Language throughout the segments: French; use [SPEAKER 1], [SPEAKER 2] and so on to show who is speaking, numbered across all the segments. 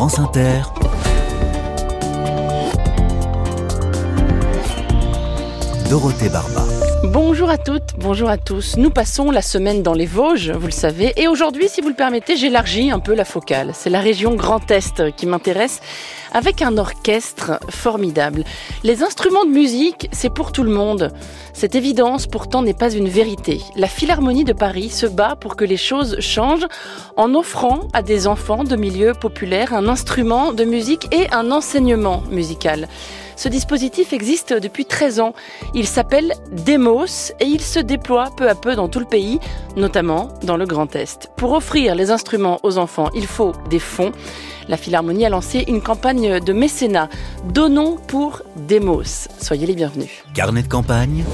[SPEAKER 1] France Inter. Dorothée Barba.
[SPEAKER 2] Bonjour à toutes, bonjour à tous. Nous passons la semaine dans les Vosges, vous le savez, et aujourd'hui, si vous le permettez, j'élargis un peu la focale. C'est la région Grand Est qui m'intéresse, avec un orchestre formidable. Les instruments de musique, c'est pour tout le monde. Cette évidence, pourtant, n'est pas une vérité. La Philharmonie de Paris se bat pour que les choses changent en offrant à des enfants de milieux populaires un instrument de musique et un enseignement musical. Ce dispositif existe depuis 13 ans. Il s'appelle Demos et il se déploie peu à peu dans tout le pays, notamment dans le Grand Est. Pour offrir les instruments aux enfants, il faut des fonds. La Philharmonie a lancé une campagne de mécénat. Donnons pour Demos. Soyez les bienvenus.
[SPEAKER 1] Carnet de campagne,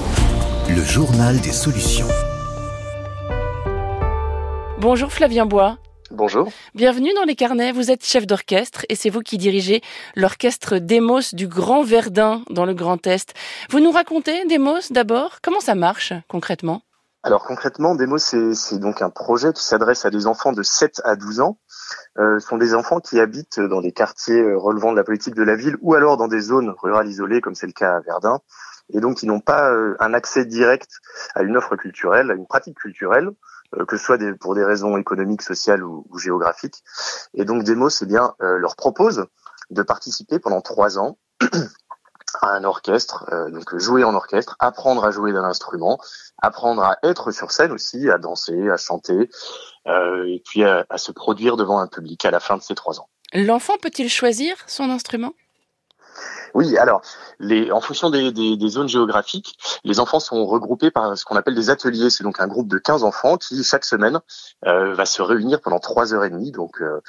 [SPEAKER 1] le journal des solutions.
[SPEAKER 2] Bonjour Flavien Bois.
[SPEAKER 3] Bonjour.
[SPEAKER 2] Bienvenue dans les carnets. Vous êtes chef d'orchestre et c'est vous qui dirigez l'orchestre Demos du Grand Verdun dans le Grand Est. Vous nous racontez Demos d'abord? Comment ça marche concrètement?
[SPEAKER 3] Alors concrètement, Demos c'est donc un projet qui s'adresse à des enfants de 7 à 12 ans. Euh, ce sont des enfants qui habitent dans des quartiers euh, relevant de la politique de la ville ou alors dans des zones rurales isolées comme c'est le cas à Verdun et donc qui n'ont pas euh, un accès direct à une offre culturelle, à une pratique culturelle. Que ce soit des, pour des raisons économiques, sociales ou, géographiques. Et donc Demos, eh bien, leur propose de participer pendant trois ans à un orchestre, euh, donc jouer en orchestre, apprendre à jouer d'un instrument, apprendre à être sur scène aussi, à danser, à chanter, euh, et puis à, à se produire devant un public à la fin de ces trois ans.
[SPEAKER 2] L'enfant peut-il choisir son instrument?
[SPEAKER 3] Oui, alors, les, en fonction des, des, des, zones géographiques, les enfants sont regroupés par ce qu'on appelle des ateliers. C'est donc un groupe de 15 enfants qui, chaque semaine, euh, va se réunir pendant trois heures et demie, donc euh,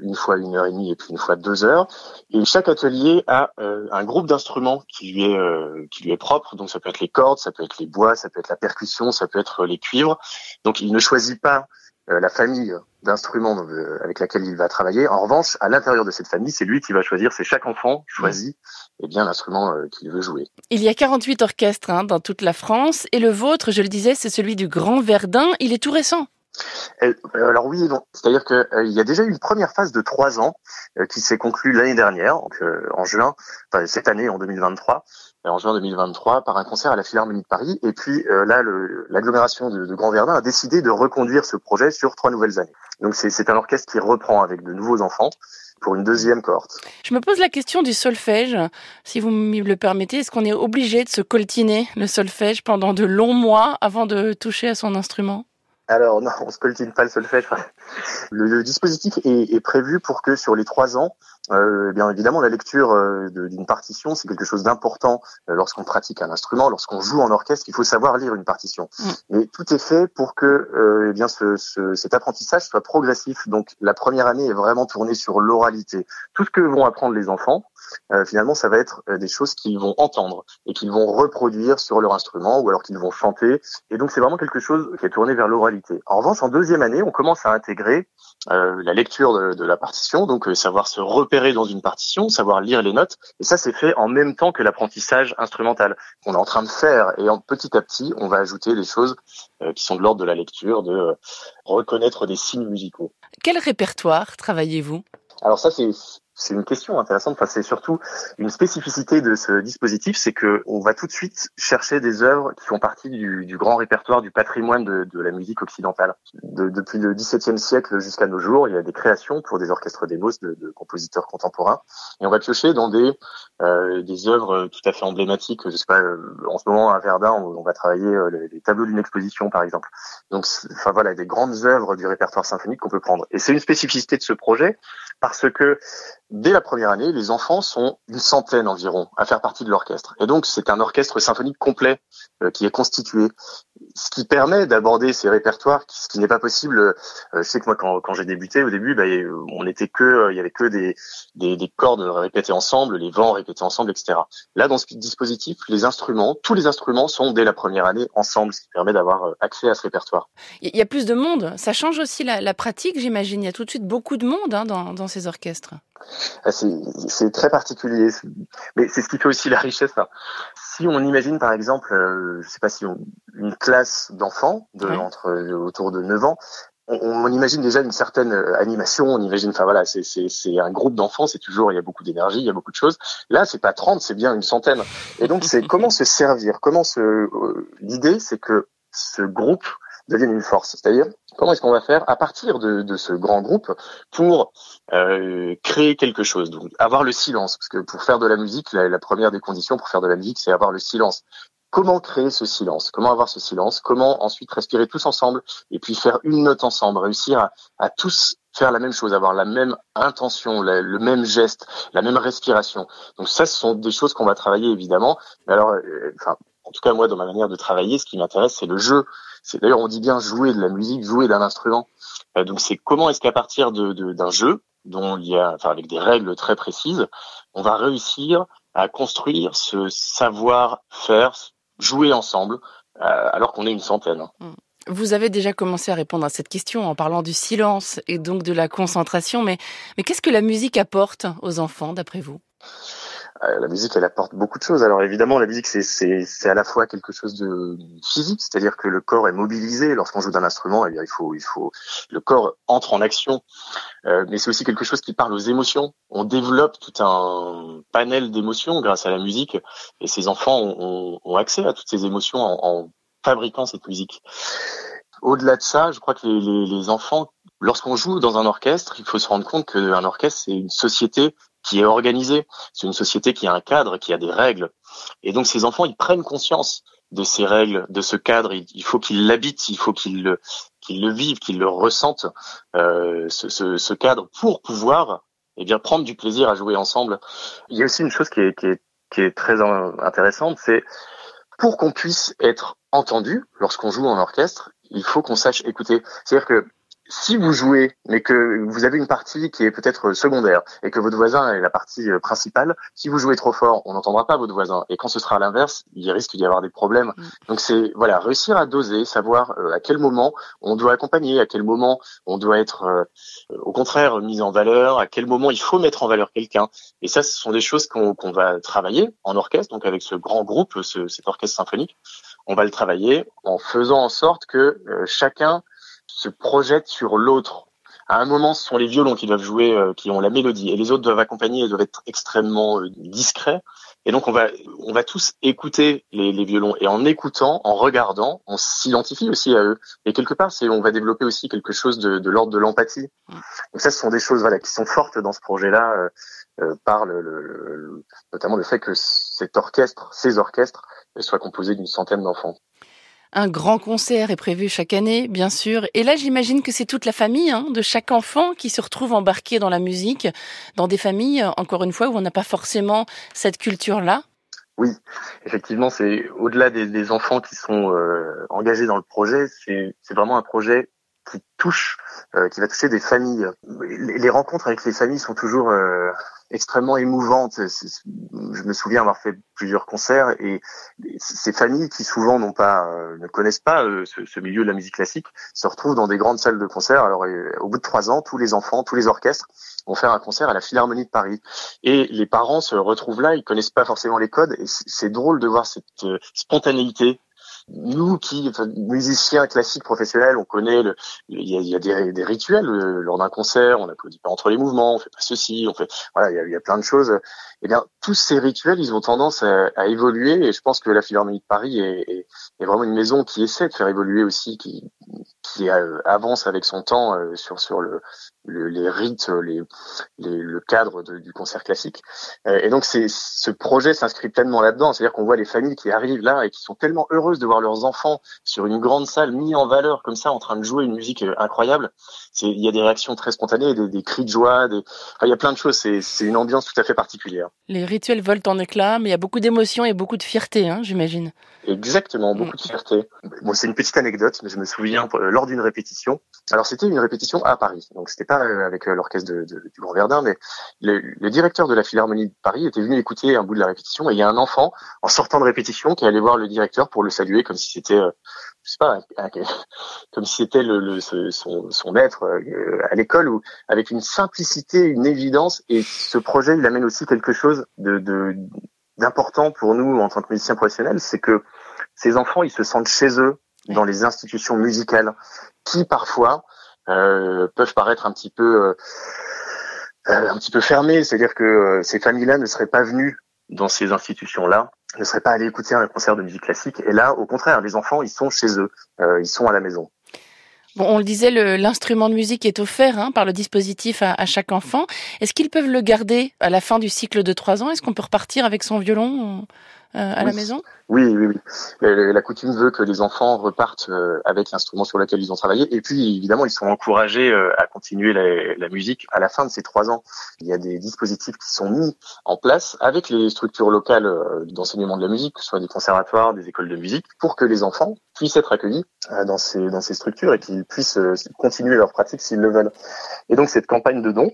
[SPEAKER 3] une fois une heure et demie et puis une fois deux heures. Et chaque atelier a euh, un groupe d'instruments qui lui est euh, qui lui est propre. Donc ça peut être les cordes, ça peut être les bois, ça peut être la percussion, ça peut être les cuivres. Donc il ne choisit pas euh, la famille d'instruments avec laquelle il va travailler. En revanche, à l'intérieur de cette famille, c'est lui qui va choisir, c'est chaque enfant choisit eh bien l'instrument euh, qu'il veut jouer.
[SPEAKER 2] Il y a 48 orchestres hein, dans toute la France et le vôtre, je le disais, c'est celui du Grand Verdun. Il est tout récent.
[SPEAKER 3] Euh, alors oui. C'est-à-dire qu'il euh, y a déjà eu une première phase de trois ans euh, qui s'est conclue l'année dernière, donc, en juin, enfin, cette année en 2023, en juin 2023, par un concert à la Philharmonie de Paris. Et puis là, l'agglomération de, de, Grand Verdun a décidé de reconduire ce projet sur trois nouvelles années. Donc c'est un orchestre qui reprend avec de nouveaux enfants pour une deuxième cohorte.
[SPEAKER 2] Je me pose la question du solfège, si vous me le permettez. Est-ce qu'on est obligé de se coltiner le solfège pendant de longs mois avant de toucher à son instrument?
[SPEAKER 3] Alors non, on se coltine pas le solfège. Le, le dispositif est, est, prévu pour que sur les trois ans, euh, bien évidemment, la lecture euh, d'une partition, c'est quelque chose d'important euh, lorsqu'on pratique un instrument, lorsqu'on joue en orchestre, il faut savoir lire une partition. Mm. Mais tout est fait pour que euh, eh bien ce, ce, cet apprentissage soit progressif. Donc la première année est vraiment tournée sur l'oralité. Tout ce que vont apprendre les enfants, euh, finalement, ça va être des choses qu'ils vont entendre et qu'ils vont reproduire sur leur instrument ou alors qu'ils vont chanter. Et donc c'est vraiment quelque chose qui est tourné vers l'oralité. En revanche, en deuxième année, on commence à intégrer euh, la lecture de, de, la partition, donc euh, savoir se repérer dans une partition, savoir lire les notes. Et ça, c'est fait en même temps que l'apprentissage instrumental qu'on est en train de faire. Et en petit à petit, on va ajouter des choses euh, qui sont de l'ordre de la lecture, de euh, reconnaître des signes musicaux.
[SPEAKER 2] Quel répertoire travaillez-vous?
[SPEAKER 3] Alors ça, c'est c'est une question intéressante. Enfin, c'est surtout une spécificité de ce dispositif, c'est que on va tout de suite chercher des œuvres qui font partie du, du grand répertoire du patrimoine de, de la musique occidentale. De, depuis le XVIIe siècle jusqu'à nos jours, il y a des créations pour des orchestres d'émos de, de, compositeurs contemporains, et on va piocher dans des euh, des œuvres tout à fait emblématiques. Je sais pas, euh, en ce moment à Verdun, on, on va travailler euh, les, les, tableaux d'une exposition, par exemple. Donc, enfin voilà, des grandes œuvres du répertoire symphonique qu'on peut prendre. Et c'est une spécificité de ce projet parce que dès la première année, les enfants sont une centaine environ à faire partie de l'orchestre. Et donc, c'est un orchestre symphonique complet euh, qui est constitué, ce qui permet d'aborder ces répertoires, ce qui n'est pas possible. Euh, je sais que moi, quand, quand j'ai débuté au début, bah, on était que, euh, il y avait que des, des, des, cordes répétées ensemble, les vents répétés ensemble, etc. Là, dans ce dispositif, les instruments, tous les instruments sont dès la première année ensemble, ce qui permet d'avoir euh, accès à ce répertoire.
[SPEAKER 2] Il y a plus de monde. Ça change aussi la, la pratique, j'imagine. Il y a tout de suite beaucoup de monde hein, dans, dans ces orchestres.
[SPEAKER 3] Ah, c'est très particulier, mais c'est ce qui fait aussi la richesse. Hein. Si on imagine par exemple, euh, je sais pas si on, une classe d'enfants de ouais. entre autour de 9 ans, on, imagine déjà une certaine euh, animation, on imagine, enfin voilà, c'est un groupe d'enfants, c'est toujours, il y a beaucoup d'énergie, il y a beaucoup de choses. Là, c'est pas 30, c'est bien une centaine. Et donc, c'est comment se servir, comment se. Euh, l'idée, c'est que ce groupe devienne une force. C'est-à-dire, comment est-ce qu'on va faire à partir de, de ce grand groupe pour euh, créer quelque chose Donc, avoir le silence, parce que pour faire de la musique, la, la première des conditions pour faire de la musique, c'est avoir le silence comment créer ce silence, comment avoir ce silence, comment ensuite respirer tous ensemble et puis faire une note ensemble, réussir à, tous faire la même chose, avoir la même intention, le même geste, la même respiration. Donc ça, ce sont des choses qu'on va travailler évidemment. Mais alors, euh, enfin, en tout cas moi, dans ma manière de travailler, ce qui m'intéresse, c'est le jeu. C'est d'ailleurs, on dit bien jouer de la musique, jouer d'un instrument. Euh, donc c'est comment est-ce qu'à partir d'un jeu dont il y a, enfin avec des règles très précises, on va réussir à construire ce savoir-faire, jouer ensemble, euh, alors qu'on est une centaine. Hmm.
[SPEAKER 2] Vous avez déjà commencé à répondre à cette question en parlant du silence et donc de la concentration, mais, qu'est-ce que la musique apporte aux enfants, d'après vous?
[SPEAKER 3] La musique, elle apporte beaucoup de choses. Alors évidemment, la musique, c'est à la fois quelque chose de physique, c'est-à-dire que le corps est mobilisé lorsqu'on joue d'un instrument. Eh bien, il faut, il faut, le corps entre en action. Euh, mais c'est aussi quelque chose qui parle aux émotions. On développe tout un panel d'émotions grâce à la musique, et ces enfants ont, ont, accès à toutes ces émotions en, en fabriquant cette musique. Au-delà de ça, je crois que les, les, les enfants, lorsqu'on joue dans un orchestre, il faut se rendre compte qu'un orchestre, c'est une société qui est organisée. C'est une société qui a un cadre, qui a des règles. Et donc ces enfants, ils prennent conscience de ces règles, de ce cadre. Il faut qu'ils l'habitent, il faut qu'ils le, qu'ils le vivent, qu'ils le ressentent, euh, ce, ce, ce, cadre, pour pouvoir eh bien prendre du plaisir à jouer ensemble. Il y a aussi une chose qui est, qui est, qui est très intéressante, c'est pour qu'on puisse être entendu lorsqu'on joue en orchestre, il faut qu'on sache écouter. C'est-à-dire que si vous jouez, mais que vous avez une partie qui est peut-être secondaire et que votre voisin est la partie euh, principale, si vous jouez trop fort, on n'entendra pas votre voisin. Et quand ce sera à l'inverse, il risque d'y avoir des problèmes. Mm. Donc c'est voilà, réussir à doser, savoir euh, à quel moment on doit accompagner, à quel moment on doit être euh, au contraire mis en valeur, à quel moment il faut mettre en valeur quelqu'un. Et ça, ce sont des choses qu'on va travailler en orchestre, donc avec ce grand groupe, ce, cet orchestre symphonique. On va le travailler en faisant en sorte que chacun se projette sur l'autre. À un moment, ce sont les violons qui doivent jouer, euh, qui ont la mélodie, et les autres doivent accompagner et doivent être extrêmement euh, discrets. Et donc, on va, on va tous écouter les, les, violons. Et en écoutant, en regardant, on s'identifie aussi à eux. Et quelque part, c'est, on va développer aussi quelque chose de, l'ordre de l'empathie. Donc ça, ce sont des choses, voilà, qui sont fortes dans ce projet-là, euh, euh par le, le, notamment le fait que cet orchestre, ces orchestres, soient composés d'une centaine d'enfants.
[SPEAKER 2] Un grand concert est prévu chaque année, bien sûr. Et là, j'imagine que c'est toute la famille hein, de chaque enfant qui se retrouve embarqué dans la musique, dans des familles, encore une fois, où on n'a pas forcément cette culture-là.
[SPEAKER 3] Oui, effectivement, c'est au-delà des, enfants qui sont euh, engagés dans le projet, c'est vraiment un projet qui touche, euh, qui va toucher des familles. Les, rencontres avec les familles sont toujours euh, extrêmement émouvante. Je me souviens avoir fait plusieurs concerts et ces familles qui souvent n'ont pas, euh, ne connaissent pas euh, ce, milieu de la musique classique se retrouvent dans des grandes salles de concert. Alors euh, au bout de trois ans, tous les enfants, tous les orchestres vont faire un concert à la Philharmonie de Paris et les parents se retrouvent là. Ils connaissent pas forcément les codes et c'est drôle de voir cette spontanéité nous qui, musiciens classiques professionnels, on connaît, le, il y a, des, rituels euh, lors d'un concert, on n'applaudit pas entre les mouvements, on fait pas ceci, on fait, voilà, il y a, a, plein de choses. Eh bien, tous ces rituels, ils ont tendance à, à évoluer, et je pense que la Philharmonie de Paris est, est, est, vraiment une maison qui essaie de faire évoluer aussi, qui, qui euh, avance avec son temps euh, sur sur le, les rites, les, les, le cadre du concert classique. et donc, c'est ce projet s'inscrit pleinement là-dedans, c'est-à-dire qu'on voit les familles qui arrivent là et qui sont tellement heureuses de voir leurs enfants sur une grande salle mis en valeur comme ça en train de jouer une musique euh, incroyable. Il y a des réactions très spontanées des, des cris de joie des il y a plein de choses. C'est une ambiance tout à fait particulière
[SPEAKER 2] rituels volent en éclats mais il y a beaucoup d'émotions et beaucoup de fierté hein, j'imagine.
[SPEAKER 3] Exactement beaucoup de fierté. Bon c'est une petite anecdote mais je me souviens euh, lors d'une répétition. Alors c'était une répétition à Paris. Donc c'était pas euh, avec l'orchestre de, de, du Grand Verdun mais le, le directeur de la Philharmonie de Paris était venu écouter un bout de la répétition et il y a un enfant en sortant de répétition qui allait voir le directeur pour le saluer comme si c'était, euh, sais pas, comme si c'était le, le, son, son maître euh, à l'école, ou avec une simplicité, une évidence. Et ce projet, il amène aussi quelque chose de, de d'important pour nous en tant que musiciens professionnels, c'est que ces enfants, ils se sentent chez eux dans les institutions musicales, qui parfois peuvent paraître un petit peu un petit peu fermées. C'est-à-dire que ces familles-là ne seraient pas venues dans ces institutions-là ne seraient pas allés écouter un concert de musique classique. Et là, au contraire, les enfants, ils sont chez eux, euh, ils sont à la maison.
[SPEAKER 2] Bon, on le disait, l'instrument de musique est offert hein, par le dispositif à, à chaque enfant. Est-ce qu'ils peuvent le garder à la fin du cycle de trois ans? Est-ce qu'on peut repartir avec son violon? Euh, à la maison
[SPEAKER 3] Oui, oui, oui. La coutume veut que les enfants repartent euh, avec l'instrument sur lequel ils ont travaillé. Et puis, évidemment, ils sont encouragés euh, à continuer la, la, musique à la fin de ces trois ans. Il y a des dispositifs qui sont mis en place avec les structures locales d'enseignement de la musique, que ce soit des conservatoires, des écoles de musique, pour que les enfants puissent être accueillis dans ces, dans ces structures et qu'ils puissent continuer leur pratique s'ils le veulent. Et donc, cette campagne de dons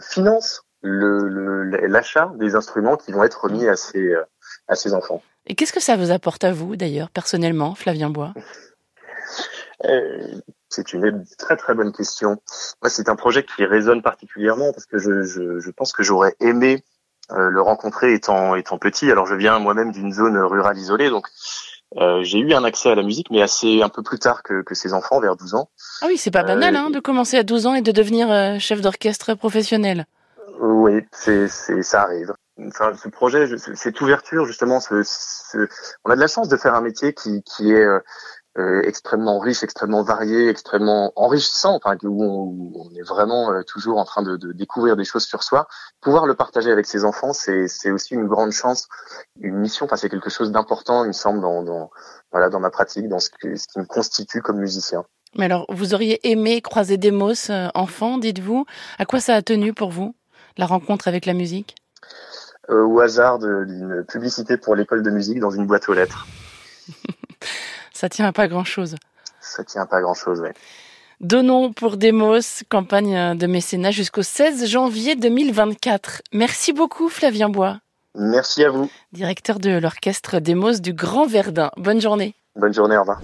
[SPEAKER 3] finance l'achat le, des instruments qui vont être remis à ces, à ses enfants.
[SPEAKER 2] Et qu'est-ce que ça vous apporte à vous, d'ailleurs, personnellement, Flavien Bois?
[SPEAKER 3] Euh, C'est une très très bonne question. Moi, c'est un projet qui résonne particulièrement parce que je, je, je pense que j'aurais aimé euh, le rencontrer étant, étant petit. Alors, je viens moi-même d'une zone rurale isolée, donc euh, j'ai eu un accès à la musique, mais assez un peu plus tard que, que ses enfants, vers 12 ans.
[SPEAKER 2] Ah oui, c'est pas banal hein, de commencer à 12 ans et de devenir chef d'orchestre professionnel.
[SPEAKER 3] Oui, c'est, ça arrive enfin, ce projet, cette ouverture justement, ce, ce, on a de la chance de faire un métier qui, qui est euh, euh extrêmement riche, extrêmement varié, extrêmement enrichissant, enfin, où, on, on est vraiment euh, toujours en train de, de, découvrir des choses sur soi. Pouvoir le partager avec ses enfants, c'est, aussi une grande chance, une mission. Enfin, c'est quelque chose d'important, il me semble, dans, dans, voilà, dans ma pratique, dans ce, que, ce qui me constitue comme musicien.
[SPEAKER 2] Mais alors, vous auriez aimé croiser Demos euh, enfant, dites-vous? À quoi ça a tenu pour vous, la rencontre avec la musique?
[SPEAKER 3] Au hasard d'une publicité pour l'école de musique dans une boîte aux lettres.
[SPEAKER 2] Ça tient à pas grand-chose.
[SPEAKER 3] Ça tient à pas grand-chose, oui.
[SPEAKER 2] Donnons pour Demos, campagne de mécénat jusqu'au 16 janvier 2024. Merci beaucoup Flavien Bois.
[SPEAKER 3] Merci à vous.
[SPEAKER 2] Directeur de l'orchestre Demos du Grand Verdun. Bonne journée.
[SPEAKER 3] Bonne journée, au revoir.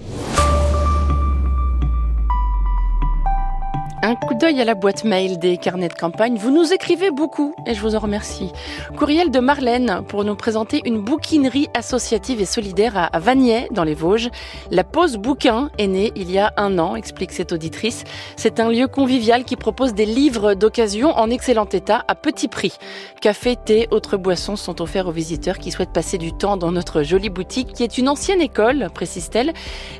[SPEAKER 2] Un coup d'œil à la boîte mail des carnets de campagne. Vous nous écrivez beaucoup et je vous en remercie. Courriel de Marlène pour nous présenter une bouquinerie associative et solidaire à Vagney dans les Vosges. La pause bouquin est née il y a un an, explique cette auditrice. C'est un lieu convivial qui propose des livres d'occasion en excellent état à petit prix. Café, thé, autres boissons sont offerts aux visiteurs qui souhaitent passer du temps dans notre jolie boutique qui est une ancienne école, précise-t-elle.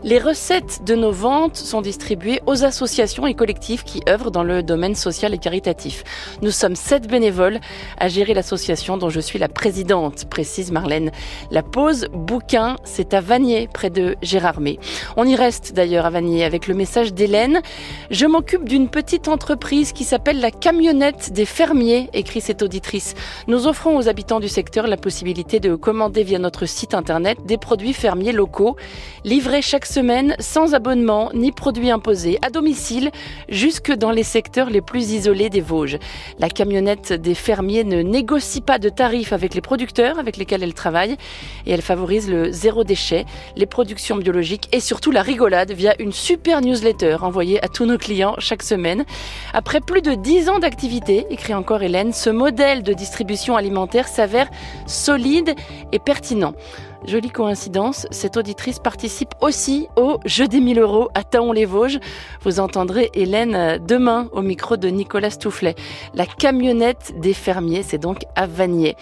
[SPEAKER 2] Les recettes de nos ventes sont distribuées aux associations et collectifs qui œuvre dans le domaine social et caritatif. Nous sommes sept bénévoles à gérer l'association dont je suis la présidente, précise Marlène. La pause bouquin, c'est à Vanier, près de Gérardmer. On y reste d'ailleurs à Vanier avec le message d'Hélène. Je m'occupe d'une petite entreprise qui s'appelle la camionnette des fermiers, écrit cette auditrice. Nous offrons aux habitants du secteur la possibilité de commander via notre site internet des produits fermiers locaux, livrés chaque semaine sans abonnement ni produits imposés, à domicile, jusqu'à que dans les secteurs les plus isolés des Vosges. La camionnette des fermiers ne négocie pas de tarifs avec les producteurs avec lesquels elle travaille et elle favorise le zéro déchet, les productions biologiques et surtout la rigolade via une super newsletter envoyée à tous nos clients chaque semaine. Après plus de dix ans d'activité, écrit encore Hélène, ce modèle de distribution alimentaire s'avère solide et pertinent. Jolie coïncidence, cette auditrice participe aussi au Jeu des 1000 euros à Taon-les-Vosges. Vous entendrez Hélène demain au micro de Nicolas Stoufflet. La camionnette des fermiers, c'est donc à Vanier.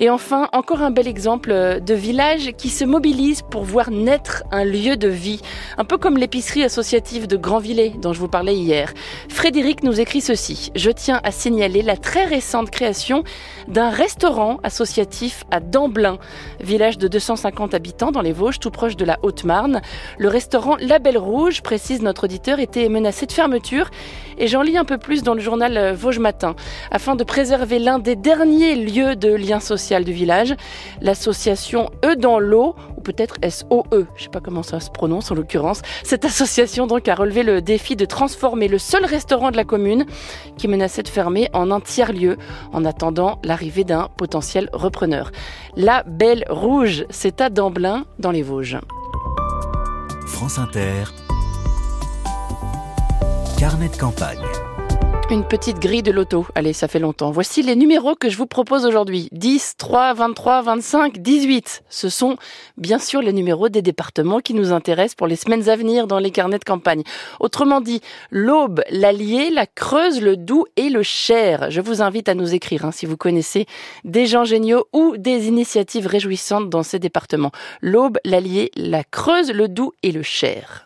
[SPEAKER 2] Et enfin, encore un bel exemple de village qui se mobilise pour voir naître un lieu de vie. Un peu comme l'épicerie associative de Grandvillers dont je vous parlais hier. Frédéric nous écrit ceci. Je tiens à signaler la très récente création d'un restaurant associatif à Damblin, village de 200 50 habitants dans les Vosges, tout proche de la Haute-Marne. Le restaurant La Belle Rouge, précise notre auditeur, était menacé de fermeture. Et j'en lis un peu plus dans le journal euh, Vosges Matin. Afin de préserver l'un des derniers lieux de lien social du village, l'association E dans l'eau, ou peut-être SOE, je ne sais pas comment ça se prononce en l'occurrence, cette association donc a relevé le défi de transformer le seul restaurant de la commune qui menaçait de fermer en un tiers-lieu en attendant l'arrivée d'un potentiel repreneur. La Belle Rouge, c'est à d'Amblin, dans les Vosges.
[SPEAKER 1] France Inter. Carnet de campagne.
[SPEAKER 2] Une petite grille de loto. Allez, ça fait longtemps. Voici les numéros que je vous propose aujourd'hui. 10, 3, 23, 25, 18. Ce sont bien sûr les numéros des départements qui nous intéressent pour les semaines à venir dans les carnets de campagne. Autrement dit, l'Aube, l'Allier, la Creuse, le Doubs et le Cher. Je vous invite à nous écrire hein, si vous connaissez des gens géniaux ou des initiatives réjouissantes dans ces départements. L'Aube, l'Allier, la Creuse, le Doubs et le Cher.